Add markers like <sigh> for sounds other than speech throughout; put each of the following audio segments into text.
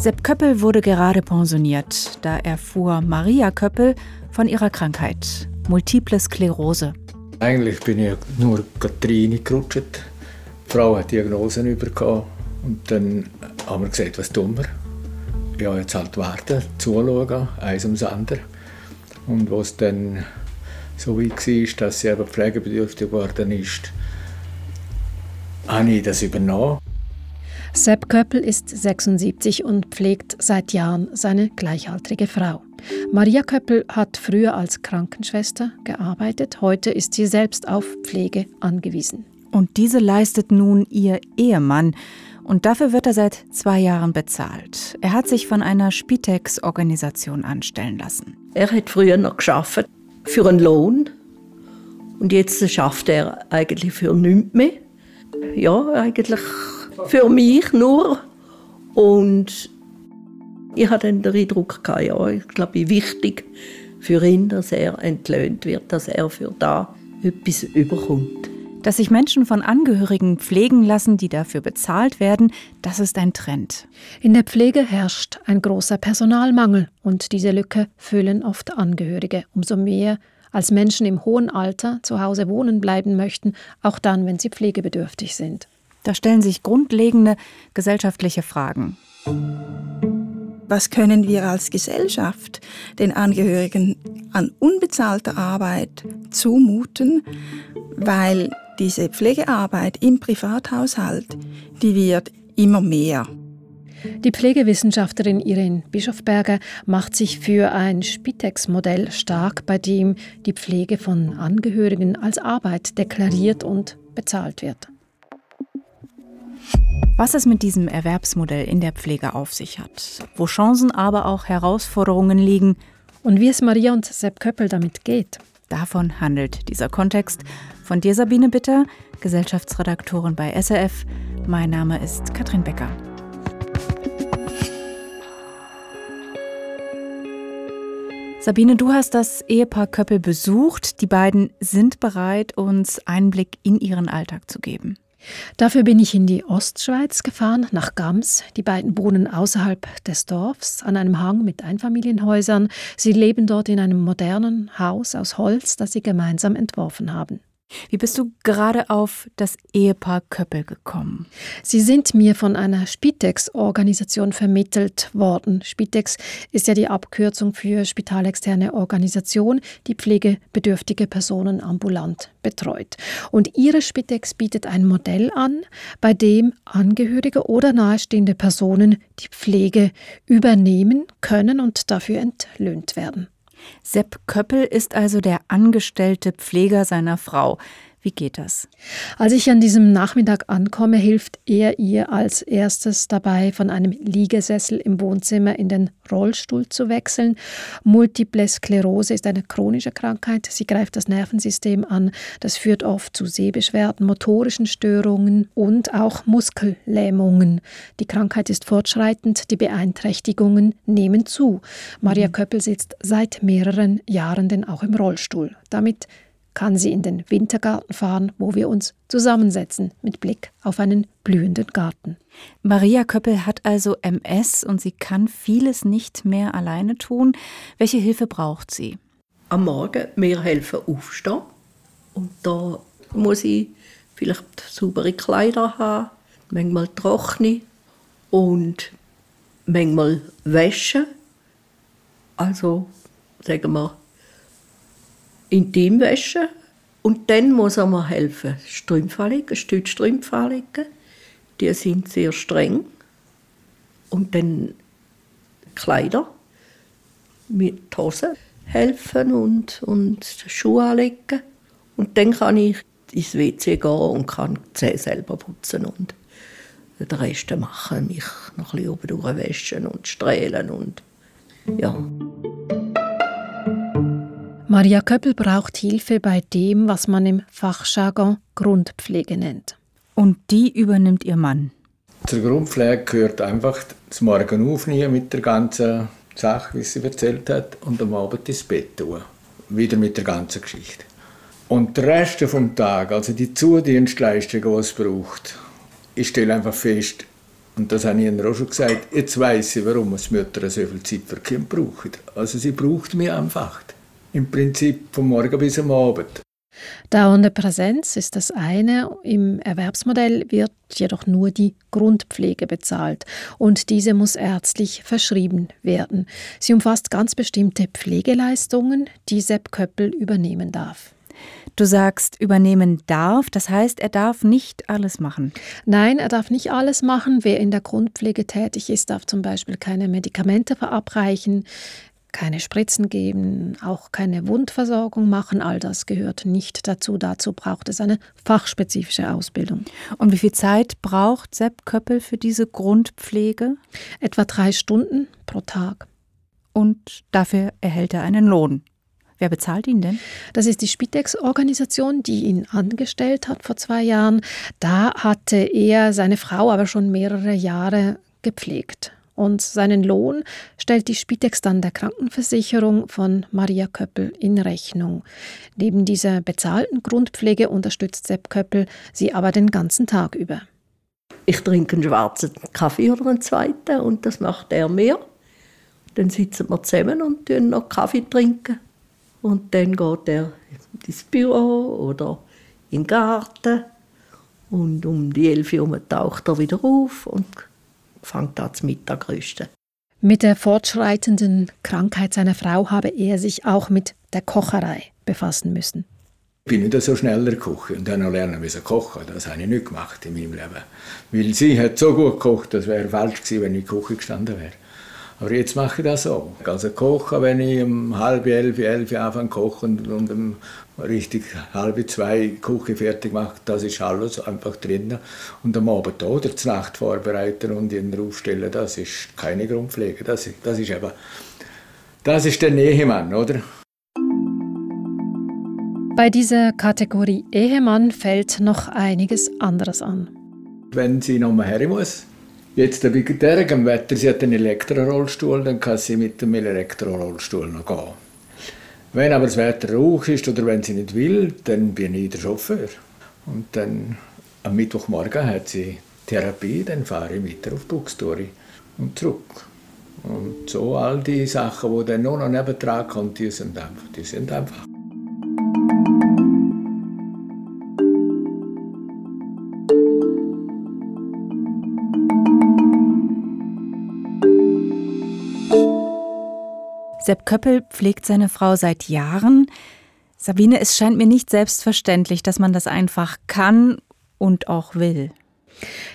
Sepp Köppel wurde gerade pensioniert. Da erfuhr Maria Köppel von ihrer Krankheit, Multiple Sklerose. Eigentlich bin ich nur reingerutscht. Die Frau hat Diagnosen bekommen. Und dann haben wir gesagt, was tun wir? Ja, jetzt halt warten, zuschauen, eins ums andere. Und was dann so weit war, dass sie eben pflegebedürftig geworden ist, habe ich das übernommen. Sepp Köppel ist 76 und pflegt seit Jahren seine gleichaltrige Frau. Maria Köppel hat früher als Krankenschwester gearbeitet, heute ist sie selbst auf Pflege angewiesen. Und diese leistet nun ihr Ehemann. Und dafür wird er seit zwei Jahren bezahlt. Er hat sich von einer Spitex-Organisation anstellen lassen. Er hat früher noch geschafft für einen Lohn und jetzt schafft er eigentlich für nichts mehr. Ja, eigentlich für mich nur. Und ich hatte dann den Eindruck, ja, ich glaube, wichtig für ihn, dass er entlöhnt wird, dass er für da etwas überkommt. Dass sich Menschen von Angehörigen pflegen lassen, die dafür bezahlt werden, das ist ein Trend. In der Pflege herrscht ein großer Personalmangel und diese Lücke füllen oft Angehörige. Umso mehr als Menschen im hohen Alter zu Hause wohnen bleiben möchten, auch dann, wenn sie pflegebedürftig sind. Da stellen sich grundlegende gesellschaftliche Fragen. Was können wir als Gesellschaft den Angehörigen an unbezahlter Arbeit zumuten, weil diese Pflegearbeit im Privathaushalt, die wird immer mehr. Die Pflegewissenschaftlerin Irene Bischofberger macht sich für ein Spitex-Modell stark, bei dem die Pflege von Angehörigen als Arbeit deklariert und bezahlt wird. Was es mit diesem Erwerbsmodell in der Pflege auf sich hat, wo Chancen, aber auch Herausforderungen liegen und wie es Maria und Sepp Köppel damit geht. Davon handelt dieser Kontext. Von dir, Sabine Bitter, Gesellschaftsredaktorin bei SRF. Mein Name ist Katrin Becker. Sabine, du hast das Ehepaar Köppel besucht. Die beiden sind bereit, uns Einblick in ihren Alltag zu geben. Dafür bin ich in die Ostschweiz gefahren, nach Gams. Die beiden wohnen außerhalb des Dorfs an einem Hang mit Einfamilienhäusern. Sie leben dort in einem modernen Haus aus Holz, das sie gemeinsam entworfen haben. Wie bist du gerade auf das Ehepaar Köppel gekommen? Sie sind mir von einer Spitex-Organisation vermittelt worden. Spitex ist ja die Abkürzung für spitalexterne Organisation, die pflegebedürftige Personen ambulant betreut. Und ihre Spitex bietet ein Modell an, bei dem Angehörige oder nahestehende Personen die Pflege übernehmen können und dafür entlöhnt werden. Sepp Köppel ist also der angestellte Pfleger seiner Frau. Wie geht das? Als ich an diesem Nachmittag ankomme, hilft er ihr als erstes dabei, von einem Liegesessel im Wohnzimmer in den Rollstuhl zu wechseln. Multiple Sklerose ist eine chronische Krankheit. Sie greift das Nervensystem an. Das führt oft zu Sehbeschwerden, motorischen Störungen und auch Muskellähmungen. Die Krankheit ist fortschreitend, die Beeinträchtigungen nehmen zu. Maria mhm. Köppel sitzt seit mehreren Jahren denn auch im Rollstuhl. Damit kann sie in den Wintergarten fahren, wo wir uns zusammensetzen mit Blick auf einen blühenden Garten. Maria Köppel hat also MS und sie kann vieles nicht mehr alleine tun. Welche Hilfe braucht sie? Am Morgen mir helfen aufstehen und da muss ich vielleicht saubere Kleider haben, manchmal trockene und manchmal Wäsche. Also sagen wir Intimwäsche und dann muss er mir helfen, Strümpfe anlegen, Stützstrümpfe anlegen. Die sind sehr streng. Und dann Kleider mit Hosen helfen und, und Schuhe anlegen. Und dann kann ich ins WC gehen und kann die Zähne selber putzen und den Rest machen, mich noch ein bisschen oben durchwäschen und strählen und ja. Maria Köppel braucht Hilfe bei dem, was man im Fachjargon Grundpflege nennt. Und die übernimmt ihr Mann. Zur Grundpflege gehört einfach das Morgen aufnehmen mit der ganzen Sache, wie sie erzählt hat, und am Abend ins Bett tun. Wieder mit der ganzen Geschichte. Und der Rest vom Tag, also die Zudienstleistungen, die es braucht, ich stelle einfach fest, Und das habe ich ihnen auch schon gesagt. Jetzt weiss ich, warum die Mütter so viel Zeit für Kind brauchen. Also sie braucht mich einfach. Im Prinzip vom Morgen bis am Abend. Dauernde Präsenz ist das eine. Im Erwerbsmodell wird jedoch nur die Grundpflege bezahlt und diese muss ärztlich verschrieben werden. Sie umfasst ganz bestimmte Pflegeleistungen, die Sepp Köppel übernehmen darf. Du sagst, übernehmen darf, das heißt, er darf nicht alles machen. Nein, er darf nicht alles machen. Wer in der Grundpflege tätig ist, darf zum Beispiel keine Medikamente verabreichen, keine Spritzen geben, auch keine Wundversorgung machen. All das gehört nicht dazu. Dazu braucht es eine fachspezifische Ausbildung. Und wie viel Zeit braucht Sepp Köppel für diese Grundpflege? Etwa drei Stunden pro Tag. Und dafür erhält er einen Lohn. Wer bezahlt ihn denn? Das ist die Spitex-Organisation, die ihn angestellt hat vor zwei Jahren. Da hatte er seine Frau aber schon mehrere Jahre gepflegt. Und seinen Lohn stellt die Spitex dann der Krankenversicherung von Maria Köppel in Rechnung. Neben dieser bezahlten Grundpflege unterstützt Sepp Köppel sie aber den ganzen Tag über. Ich trinke einen schwarzen Kaffee oder einen zweiten und das macht er mir. Dann sitzen wir zusammen und trinken noch Kaffee trinken. Und dann geht er ins Büro oder in den Garten. Und um die elf Uhr taucht er wieder auf und fängt an zu Mittagrösten. Mit der fortschreitenden Krankheit seiner Frau habe er sich auch mit der Kocherei befassen müssen. Ich bin nicht so schneller Koch und dann noch lernen müssen kochen. Das habe ich nicht gemacht in meinem Leben. Weil sie hat so gut gekocht, das wäre falsch gewesen, wenn ich Küche gestanden wäre. Aber jetzt mache ich das so. Also kochen, wenn ich um halb elf, elf anfange zu kochen und um richtig halb zwei Küche fertig mache, das ist alles einfach drin. Und am Abend oder zur Nacht vorbereiten und ihn aufstellen, das ist keine Grundpflege. Das, das ist eben, das ist der Ehemann, oder? Bei dieser Kategorie Ehemann fällt noch einiges anderes an. Wenn sie nochmal her muss, Jetzt bei diesem Wetter, sie hat einen Elektrorollstuhl, dann kann sie mit dem Elektrorollstuhl noch gehen. Wenn aber das Wetter rauch ist oder wenn sie nicht will, dann bin ich der Chauffeur. Und dann am Mittwochmorgen hat sie Therapie, dann fahre ich weiter auf Buxtori und zurück. Und so all die Sachen, die dann noch nebendran kommen, die sind einfach. Die sind einfach. Sepp Köppel pflegt seine Frau seit Jahren. Sabine, es scheint mir nicht selbstverständlich, dass man das einfach kann und auch will.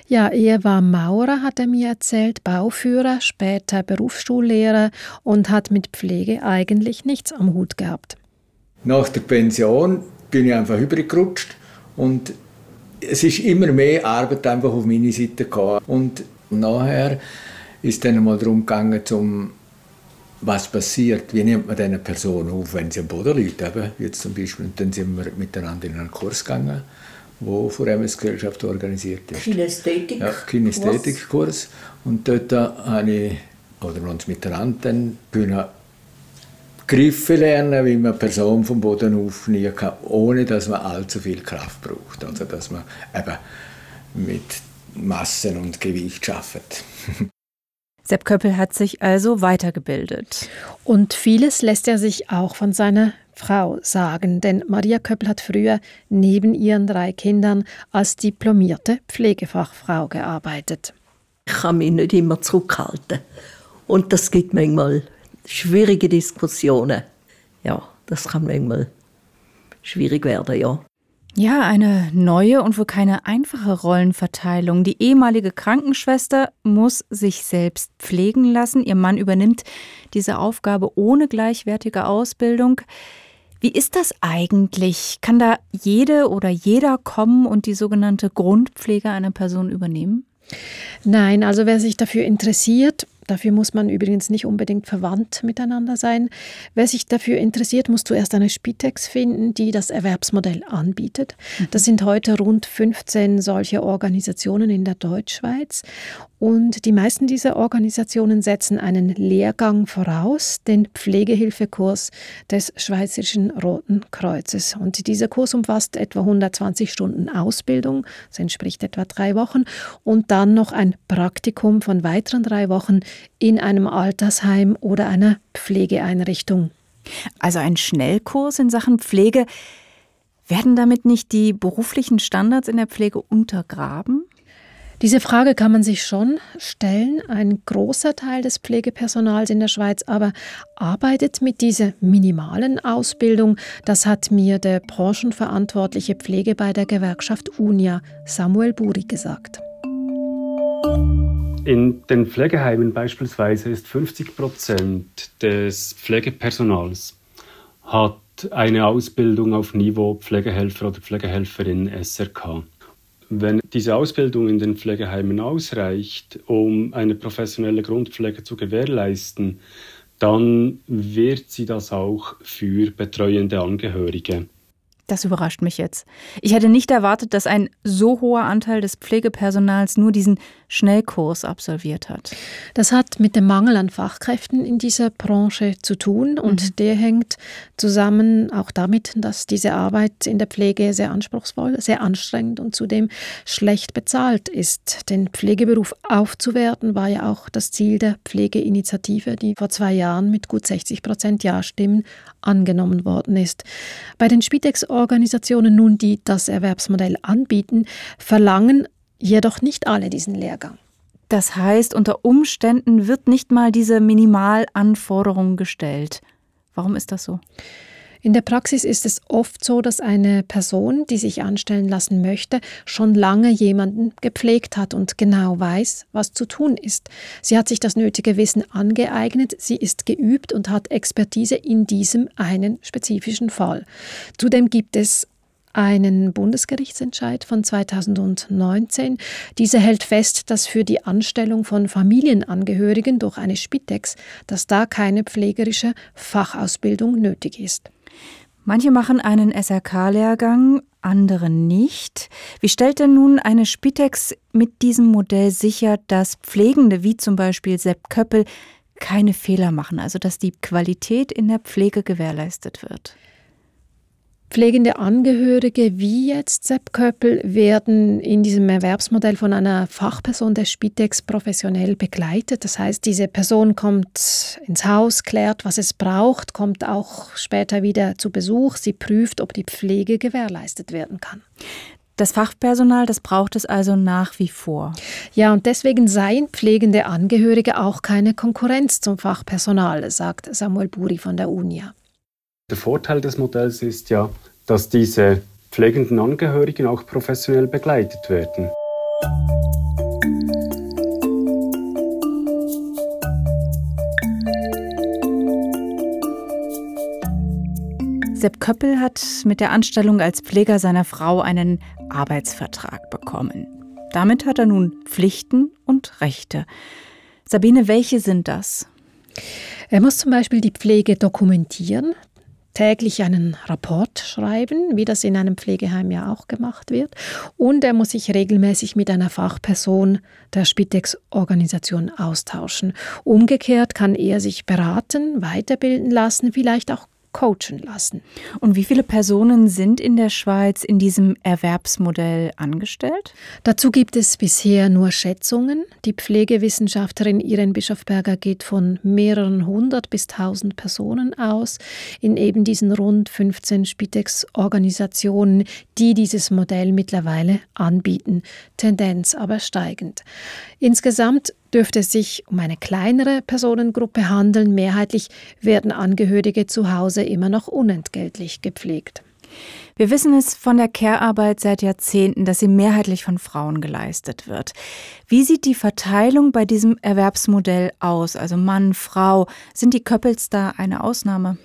Ja, er war Maurer, hat er mir erzählt, Bauführer, später Berufsschullehrer und hat mit Pflege eigentlich nichts am Hut gehabt. Nach der Pension bin ich einfach übergerutscht und es ist immer mehr Arbeit einfach auf meine Seite gekommen. Und nachher ist dann mal darum gegangen, zum was passiert, wie nimmt man eine Person auf, wenn sie am Boden liegt, eben, jetzt zum Beispiel. Und dann sind wir miteinander in einen Kurs gegangen, wo von der Gesellschaft organisiert ist. Kinästhetik. Ja, Kinästhetikkurs. Und dort habe ich, oder wir uns miteinander dann können Griffe lernen, wie man eine Person vom Boden aufnehmen kann, ohne dass man allzu viel Kraft braucht. Also dass man eben mit Massen und Gewicht arbeitet. <laughs> Sepp Köppel hat sich also weitergebildet. Und vieles lässt er sich auch von seiner Frau sagen, denn Maria Köppel hat früher neben ihren drei Kindern als diplomierte Pflegefachfrau gearbeitet. Ich kann mich nicht immer zurückhalten. Und das gibt manchmal schwierige Diskussionen. Ja, das kann manchmal schwierig werden, ja. Ja, eine neue und wohl keine einfache Rollenverteilung. Die ehemalige Krankenschwester muss sich selbst pflegen lassen. Ihr Mann übernimmt diese Aufgabe ohne gleichwertige Ausbildung. Wie ist das eigentlich? Kann da jede oder jeder kommen und die sogenannte Grundpflege einer Person übernehmen? Nein, also wer sich dafür interessiert, Dafür muss man übrigens nicht unbedingt verwandt miteinander sein. Wer sich dafür interessiert, muss zuerst eine Spitex finden, die das Erwerbsmodell anbietet. Mhm. Das sind heute rund 15 solche Organisationen in der Deutschschweiz. Und die meisten dieser Organisationen setzen einen Lehrgang voraus, den Pflegehilfekurs des Schweizerischen Roten Kreuzes. Und dieser Kurs umfasst etwa 120 Stunden Ausbildung, das entspricht etwa drei Wochen, und dann noch ein Praktikum von weiteren drei Wochen in einem Altersheim oder einer Pflegeeinrichtung. Also ein Schnellkurs in Sachen Pflege. Werden damit nicht die beruflichen Standards in der Pflege untergraben? Diese Frage kann man sich schon stellen. Ein großer Teil des Pflegepersonals in der Schweiz aber arbeitet mit dieser minimalen Ausbildung. Das hat mir der branchenverantwortliche Pflege bei der Gewerkschaft UNIA, Samuel Buri, gesagt. In den Pflegeheimen beispielsweise ist 50 Prozent des Pflegepersonals hat eine Ausbildung auf Niveau Pflegehelfer oder Pflegehelferin SRK. Wenn diese Ausbildung in den Pflegeheimen ausreicht, um eine professionelle Grundpflege zu gewährleisten, dann wird sie das auch für betreuende Angehörige. Das überrascht mich jetzt. Ich hätte nicht erwartet, dass ein so hoher Anteil des Pflegepersonals nur diesen Schnellkurs absolviert hat. Das hat mit dem Mangel an Fachkräften in dieser Branche zu tun und mhm. der hängt zusammen auch damit, dass diese Arbeit in der Pflege sehr anspruchsvoll, sehr anstrengend und zudem schlecht bezahlt ist. Den Pflegeberuf aufzuwerten war ja auch das Ziel der Pflegeinitiative, die vor zwei Jahren mit gut 60 Prozent Ja-Stimmen angenommen worden ist. Bei den Spitex-Organisationen nun, die das Erwerbsmodell anbieten, verlangen jedoch nicht alle diesen Lehrgang. Das heißt, unter Umständen wird nicht mal diese Minimalanforderung gestellt. Warum ist das so? In der Praxis ist es oft so, dass eine Person, die sich anstellen lassen möchte, schon lange jemanden gepflegt hat und genau weiß, was zu tun ist. Sie hat sich das nötige Wissen angeeignet, sie ist geübt und hat Expertise in diesem einen spezifischen Fall. Zudem gibt es einen Bundesgerichtsentscheid von 2019. Dieser hält fest, dass für die Anstellung von Familienangehörigen durch eine Spitex, dass da keine pflegerische Fachausbildung nötig ist. Manche machen einen SRK-Lehrgang, andere nicht. Wie stellt denn nun eine Spitex mit diesem Modell sicher, dass Pflegende wie zum Beispiel Sepp Köppel keine Fehler machen, also dass die Qualität in der Pflege gewährleistet wird? Pflegende Angehörige wie jetzt Sepp Köppel werden in diesem Erwerbsmodell von einer Fachperson der Spitex professionell begleitet. Das heißt, diese Person kommt ins Haus, klärt, was es braucht, kommt auch später wieder zu Besuch. Sie prüft, ob die Pflege gewährleistet werden kann. Das Fachpersonal, das braucht es also nach wie vor. Ja, und deswegen seien pflegende Angehörige auch keine Konkurrenz zum Fachpersonal, sagt Samuel Buri von der UNIA. Der Vorteil des Modells ist ja, dass diese pflegenden Angehörigen auch professionell begleitet werden. Sepp Köppel hat mit der Anstellung als Pfleger seiner Frau einen Arbeitsvertrag bekommen. Damit hat er nun Pflichten und Rechte. Sabine, welche sind das? Er muss zum Beispiel die Pflege dokumentieren täglich einen Rapport schreiben, wie das in einem Pflegeheim ja auch gemacht wird. Und er muss sich regelmäßig mit einer Fachperson der Spitex-Organisation austauschen. Umgekehrt kann er sich beraten, weiterbilden lassen, vielleicht auch coachen lassen. Und wie viele Personen sind in der Schweiz in diesem Erwerbsmodell angestellt? Dazu gibt es bisher nur Schätzungen. Die Pflegewissenschaftlerin Irene Bischofberger geht von mehreren hundert bis tausend Personen aus in eben diesen rund 15 Spitex-Organisationen, die dieses Modell mittlerweile anbieten. Tendenz aber steigend. Insgesamt dürfte es sich um eine kleinere Personengruppe handeln. Mehrheitlich werden Angehörige zu Hause immer noch unentgeltlich gepflegt. Wir wissen es von der Care-Arbeit seit Jahrzehnten, dass sie mehrheitlich von Frauen geleistet wird. Wie sieht die Verteilung bei diesem Erwerbsmodell aus? Also Mann, Frau, sind die Köppels da eine Ausnahme?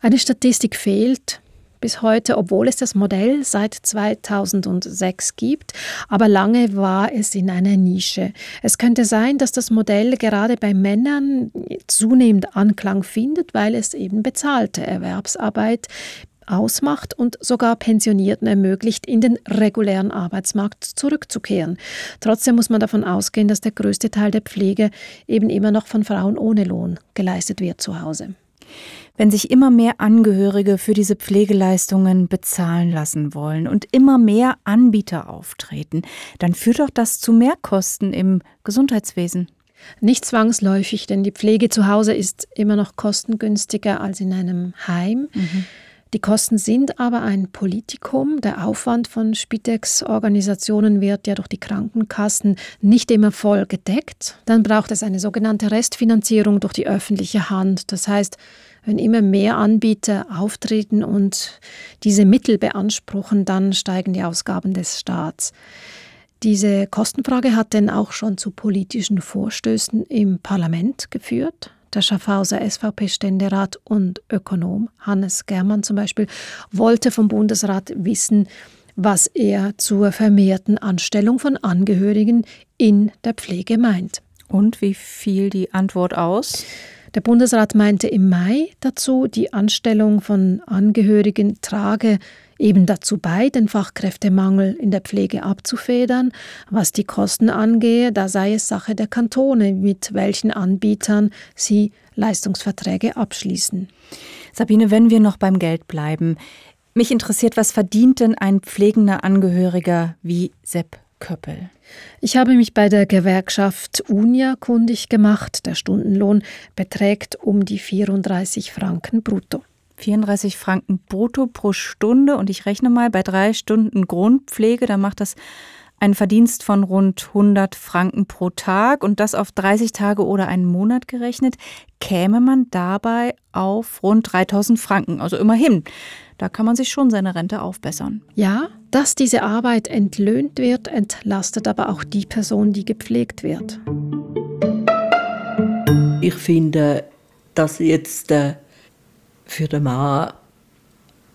Eine Statistik fehlt. Bis heute, obwohl es das Modell seit 2006 gibt, aber lange war es in einer Nische. Es könnte sein, dass das Modell gerade bei Männern zunehmend Anklang findet, weil es eben bezahlte Erwerbsarbeit ausmacht und sogar Pensionierten ermöglicht, in den regulären Arbeitsmarkt zurückzukehren. Trotzdem muss man davon ausgehen, dass der größte Teil der Pflege eben immer noch von Frauen ohne Lohn geleistet wird zu Hause. Wenn sich immer mehr Angehörige für diese Pflegeleistungen bezahlen lassen wollen und immer mehr Anbieter auftreten, dann führt doch das zu Mehrkosten im Gesundheitswesen. Nicht zwangsläufig, denn die Pflege zu Hause ist immer noch kostengünstiger als in einem Heim. Mhm. Die Kosten sind aber ein Politikum. Der Aufwand von Spitex-Organisationen wird ja durch die Krankenkassen nicht immer voll gedeckt. Dann braucht es eine sogenannte Restfinanzierung durch die öffentliche Hand. Das heißt, wenn immer mehr Anbieter auftreten und diese Mittel beanspruchen, dann steigen die Ausgaben des Staats. Diese Kostenfrage hat denn auch schon zu politischen Vorstößen im Parlament geführt. Der Schaffhauser SVP-Ständerat und Ökonom Hannes Germann zum Beispiel wollte vom Bundesrat wissen, was er zur vermehrten Anstellung von Angehörigen in der Pflege meint. Und wie fiel die Antwort aus? Der Bundesrat meinte im Mai dazu, die Anstellung von Angehörigen trage eben dazu bei, den Fachkräftemangel in der Pflege abzufedern. Was die Kosten angehe, da sei es Sache der Kantone, mit welchen Anbietern sie Leistungsverträge abschließen. Sabine, wenn wir noch beim Geld bleiben, mich interessiert, was verdient denn ein pflegender Angehöriger wie Sepp Köppel? Ich habe mich bei der Gewerkschaft Unia kundig gemacht. Der Stundenlohn beträgt um die 34 Franken brutto. 34 Franken brutto pro Stunde und ich rechne mal bei drei Stunden Grundpflege, dann macht das einen Verdienst von rund 100 Franken pro Tag und das auf 30 Tage oder einen Monat gerechnet, käme man dabei auf rund 3000 Franken. Also immerhin, da kann man sich schon seine Rente aufbessern. Ja, dass diese Arbeit entlöhnt wird, entlastet aber auch die Person, die gepflegt wird. Ich finde, dass jetzt äh, für den Mann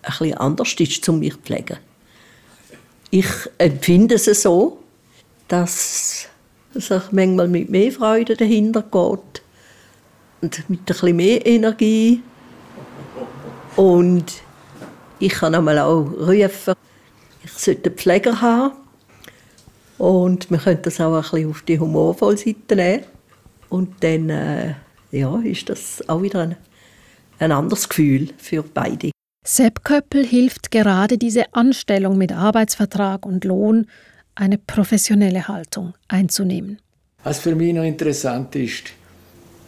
bisschen anders ist, um mich zu pflegen. Ich empfinde es so, dass es manchmal mit mehr Freude dahinter geht und mit bisschen mehr Energie. Und ich kann einmal auch rufen, ich sollte einen Pfleger haben. Und man könnte das auch ein auf die humorvolle Seite nehmen. Und dann äh, ja, ist das auch wieder ein ein anderes Gefühl für beide. Sepp Köppel hilft gerade diese Anstellung mit Arbeitsvertrag und Lohn, eine professionelle Haltung einzunehmen. Was für mich noch interessant ist,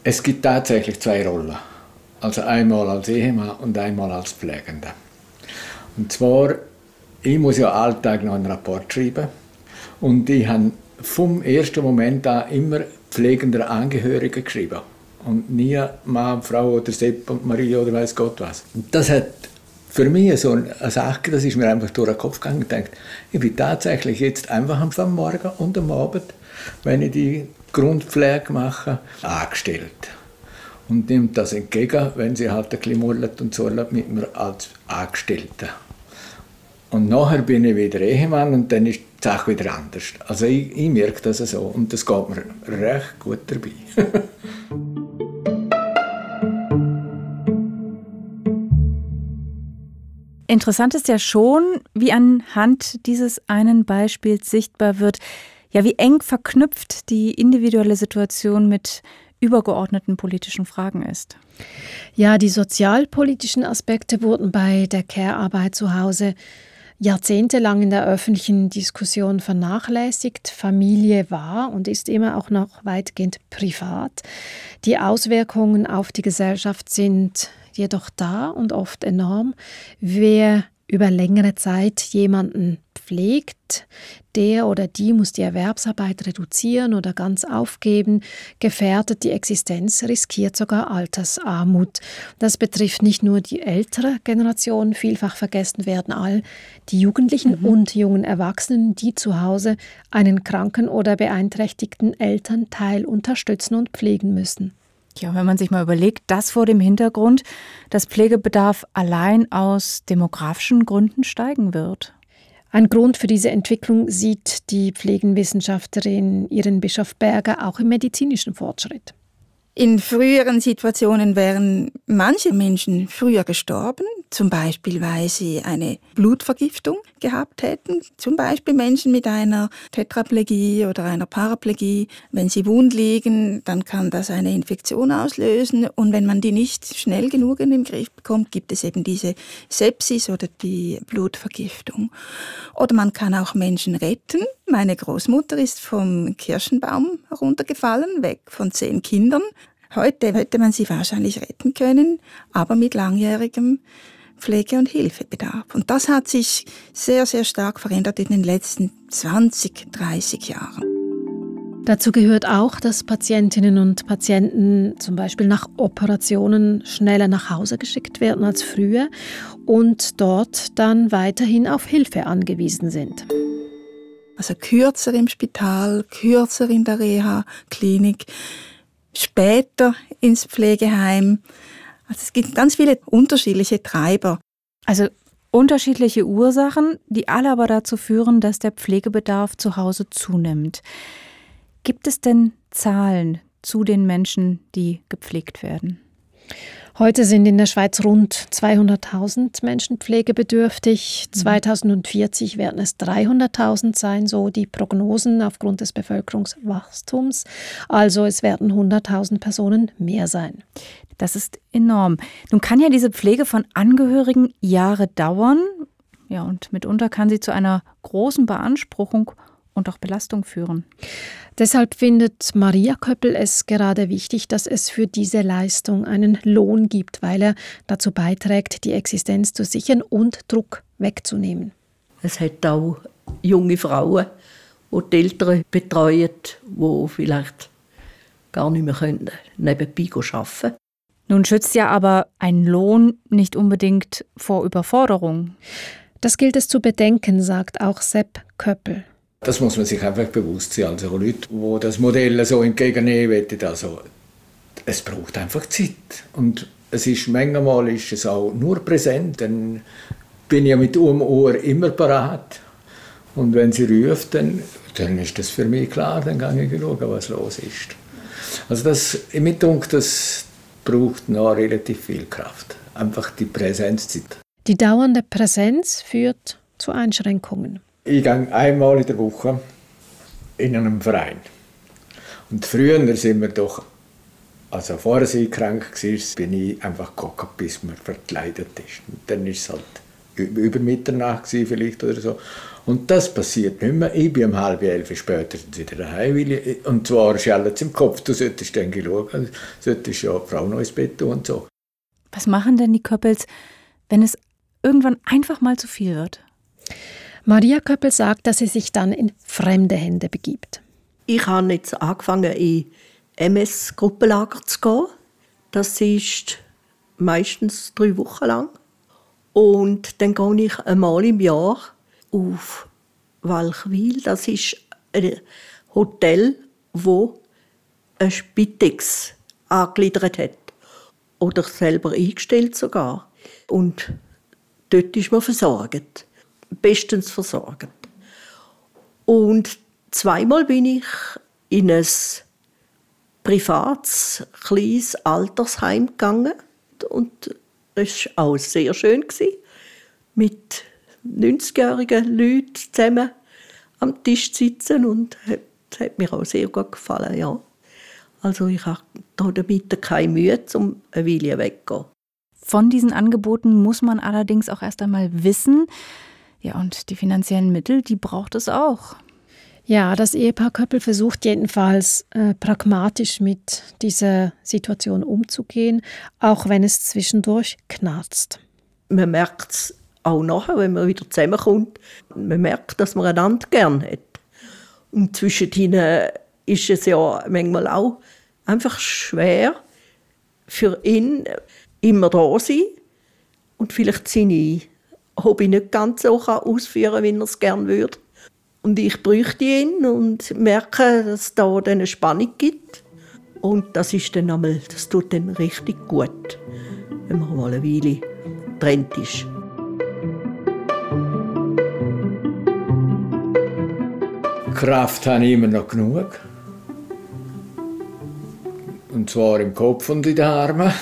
es gibt tatsächlich zwei Rollen. Also einmal als Ehemann und einmal als Pflegender. Und zwar, ich muss ja alltag noch einen Rapport schreiben. Und ich habe vom ersten Moment an immer pflegender Angehörige geschrieben und nie Mann, Frau oder Sepp und Maria oder weiß Gott was. Und das hat für mich so eine Sache, das ist mir einfach durch den Kopf gegangen denkt, ich bin tatsächlich jetzt einfach am Morgen und am Abend, wenn ich die Grundpflege mache, angestellt. Und nimmt das entgegen, wenn sie halt ein bisschen mullet und so mit mir als Angestellter. Und nachher bin ich wieder Ehemann und dann ist die Sache wieder anders. Also ich, ich merke das so und das geht mir recht gut dabei. <laughs> Interessant ist ja schon, wie anhand dieses einen Beispiels sichtbar wird, ja, wie eng verknüpft die individuelle Situation mit übergeordneten politischen Fragen ist. Ja, die sozialpolitischen Aspekte wurden bei der Care-Arbeit zu Hause jahrzehntelang in der öffentlichen Diskussion vernachlässigt. Familie war und ist immer auch noch weitgehend privat. Die Auswirkungen auf die Gesellschaft sind jedoch da und oft enorm. Wer über längere Zeit jemanden pflegt, der oder die muss die Erwerbsarbeit reduzieren oder ganz aufgeben, gefährdet die Existenz, riskiert sogar Altersarmut. Das betrifft nicht nur die ältere Generation, vielfach vergessen werden all die Jugendlichen mhm. und jungen Erwachsenen, die zu Hause einen kranken oder beeinträchtigten Elternteil unterstützen und pflegen müssen. Ja, wenn man sich mal überlegt, das vor dem Hintergrund, dass Pflegebedarf allein aus demografischen Gründen steigen wird. Ein Grund für diese Entwicklung sieht die Pflegenwissenschaftlerin Iren Bischof-Berger auch im medizinischen Fortschritt. In früheren Situationen wären manche Menschen früher gestorben, zum Beispiel weil sie eine Blutvergiftung gehabt hätten, zum Beispiel Menschen mit einer Tetraplegie oder einer Paraplegie. Wenn sie wund liegen, dann kann das eine Infektion auslösen und wenn man die nicht schnell genug in den Griff bekommt, gibt es eben diese Sepsis oder die Blutvergiftung. Oder man kann auch Menschen retten. Meine Großmutter ist vom Kirschenbaum heruntergefallen, weg von zehn Kindern. Heute hätte man sie wahrscheinlich retten können, aber mit langjährigem Pflege- und Hilfebedarf. Und das hat sich sehr, sehr stark verändert in den letzten 20, 30 Jahren. Dazu gehört auch, dass Patientinnen und Patienten zum Beispiel nach Operationen schneller nach Hause geschickt werden als früher und dort dann weiterhin auf Hilfe angewiesen sind. Also kürzer im Spital, kürzer in der Reha-Klinik später ins Pflegeheim. Also es gibt ganz viele unterschiedliche Treiber. Also unterschiedliche Ursachen, die alle aber dazu führen, dass der Pflegebedarf zu Hause zunimmt. Gibt es denn Zahlen zu den Menschen, die gepflegt werden? Heute sind in der Schweiz rund 200.000 Menschen pflegebedürftig. 2040 mhm. werden es 300.000 sein, so die Prognosen aufgrund des Bevölkerungswachstums. Also es werden 100.000 Personen mehr sein. Das ist enorm. Nun kann ja diese Pflege von Angehörigen Jahre dauern. Ja, und mitunter kann sie zu einer großen Beanspruchung und auch Belastung führen. Deshalb findet Maria Köppel es gerade wichtig, dass es für diese Leistung einen Lohn gibt, weil er dazu beiträgt, die Existenz zu sichern und Druck wegzunehmen. Es hat auch junge Frauen, die die Eltern betreuen, die vielleicht gar nicht mehr können, nebenbei arbeiten können. Nun schützt ja aber ein Lohn nicht unbedingt vor Überforderung. Das gilt es zu bedenken, sagt auch Sepp Köppel. Das muss man sich einfach bewusst sein. Also Leute, die das Modell so entgegennehmen wollen, also es braucht einfach Zeit. Und es ist manchmal ist es auch nur präsent, dann bin ich mit um Ohr immer parat. Und wenn sie ruft, dann, dann ist das für mich klar, dann kann ich schauen, was los ist. Also das, ich denke, das braucht noch relativ viel Kraft. Einfach die Präsenzzeit. Die dauernde Präsenz führt zu Einschränkungen. Ich gehe einmal in der Woche in einem Verein. Und früher sind wir doch, also vorher sie krank war, bin ich einfach gekocht, bis man verkleidet ist. Und dann war es halt über Mitternacht vielleicht oder so. Und das passiert nicht mehr. Ich bin um halb elf später wieder daheim. Und zwar ist alles im Kopf. Du solltest dann schauen, solltest ja die Frau noch ins Bett tun und so. Was machen denn die Köppels, wenn es irgendwann einfach mal zu viel wird? Maria Köppel sagt, dass sie sich dann in fremde Hände begibt. Ich habe jetzt angefangen, in MS-Gruppenlager zu gehen. Das ist meistens drei Wochen lang. Und dann gehe ich einmal im Jahr auf Walchwil. Das ist ein Hotel, wo ein Spitex angegliedert hat. Oder selber eingestellt sogar. Und dort ist man versorgt bestens versorgt. Und zweimal bin ich in ein privates, kleines Altersheim gegangen. Und es war auch sehr schön. Mit 90-jährigen Leuten zusammen am Tisch zu sitzen. Und das hat mir auch sehr gut gefallen. Ja. Also ich habe damit keine Mühe, um eine Weile wegzugehen. Von diesen Angeboten muss man allerdings auch erst einmal wissen, ja, und die finanziellen Mittel, die braucht es auch. Ja, das Ehepaar Köppel versucht jedenfalls äh, pragmatisch mit dieser Situation umzugehen, auch wenn es zwischendurch knarzt. Man merkt es auch nachher, wenn man wieder zusammenkommt. Man merkt, dass man einander gern hat. Und zwischen ihnen ist es ja manchmal auch einfach schwer für ihn immer da sein und vielleicht seine Hobby nicht ganz so ausführen kann, wie er es gerne würde. Und ich bräuchte ihn und merke, dass es da eine Spannung gibt. Und das ist dann einmal, das tut dann richtig gut, wenn man mal eine Weile getrennt ist. Kraft habe ich immer noch genug. Und zwar im Kopf und in den Armen.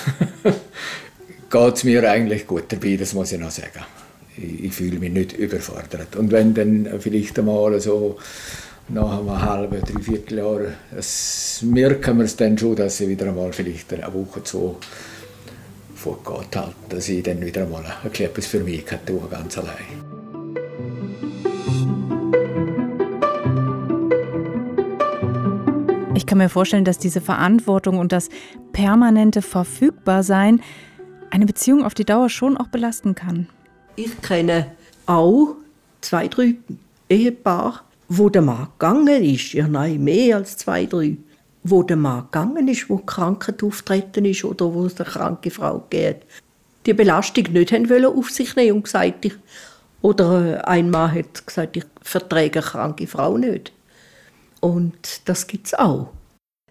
<laughs> Geht es mir eigentlich gut dabei, das muss ich noch sagen. Ich, ich fühle mich nicht überfordert. Und wenn dann vielleicht einmal so nach einem halben, dreiviertel Jahr, merken wir es dann schon, dass ich wieder einmal vielleicht eine Woche, zwei vorgeht, halt, dass ich dann wieder einmal etwas für mich kann tun, ganz allein. Ich kann mir vorstellen, dass diese Verantwortung und das permanente Verfügbarsein eine Beziehung auf die Dauer schon auch belasten kann. Ich kenne auch zwei, drei Ehepaare, wo der Mann gegangen ist. Ja, nein, mehr als zwei, drei. Wo der Mann gegangen ist, wo die Krankheit auftreten ist oder wo es eine kranke Frau geht. Die Belastung nicht haben wollen auf sich nehmen und gesagt, ich, oder äh, ein Mann hat gesagt, ich verträge eine kranke Frau nicht. Und das gibt es auch.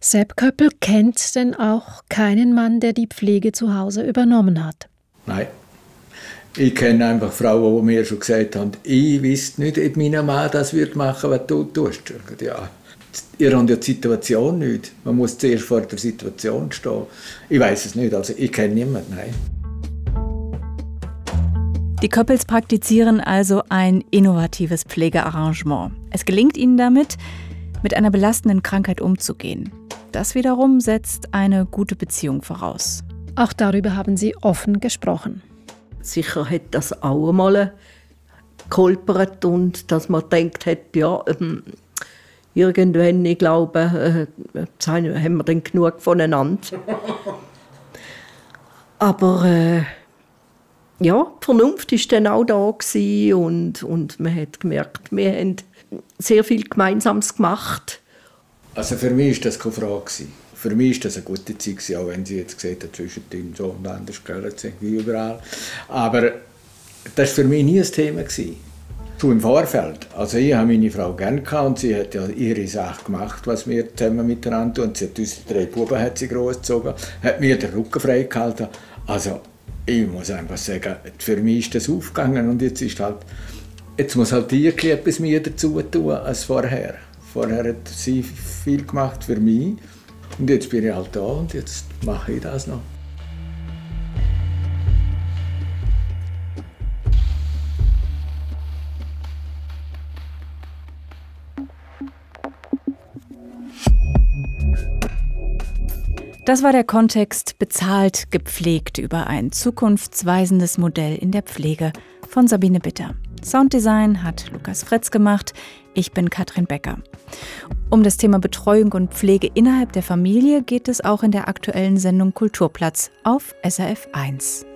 Sepp Köppel kennt denn auch keinen Mann, der die Pflege zu Hause übernommen hat. Nein. Ich kenne einfach Frauen, die mir schon gesagt haben, ich weiß nicht, ob mein Mann das wird machen, was du tust. Ja, ihr habt ja die Situation nicht. Man muss zuerst vor der Situation stehen. Ich weiß es nicht, also ich kenne niemanden, nein. Die Köppels praktizieren also ein innovatives Pflegearrangement. Es gelingt ihnen damit, mit einer belastenden Krankheit umzugehen. Das wiederum setzt eine gute Beziehung voraus. Auch darüber haben sie offen gesprochen. Sicher hat das auch einmal geholpert und dass man denkt hat, ja, ähm, irgendwann, ich glaube, äh, haben wir dann genug voneinander. <laughs> Aber äh, ja, die Vernunft war dann auch da und, und man hat gemerkt, wir haben sehr viel Gemeinsames gemacht. Also für mich war das keine Frage. Für mich war das eine gute Zeit, auch wenn Sie jetzt gesehen haben, zwischen so und anders gehört wie überall. Aber das war für mich nie ein Thema. Schon im Vorfeld. Also ich habe meine Frau gerne und sie hat ja ihre Sache gemacht, was wir zusammen miteinander tun. Sie hat unsere drei Buben hat sie großgezogen, hat mir den Rücken frei gehalten. Also ich muss einfach sagen, für mich ist das aufgegangen und jetzt ist halt Jetzt muss halt die etwas mehr dazu tun als vorher. Vorher hat sie viel gemacht für mich und jetzt bin ich halt da und jetzt mache ich das noch. Das war der Kontext bezahlt, gepflegt über ein zukunftsweisendes Modell in der Pflege von Sabine Bitter. Sounddesign hat Lukas Fretz gemacht. Ich bin Katrin Becker. Um das Thema Betreuung und Pflege innerhalb der Familie geht es auch in der aktuellen Sendung Kulturplatz auf SRF 1.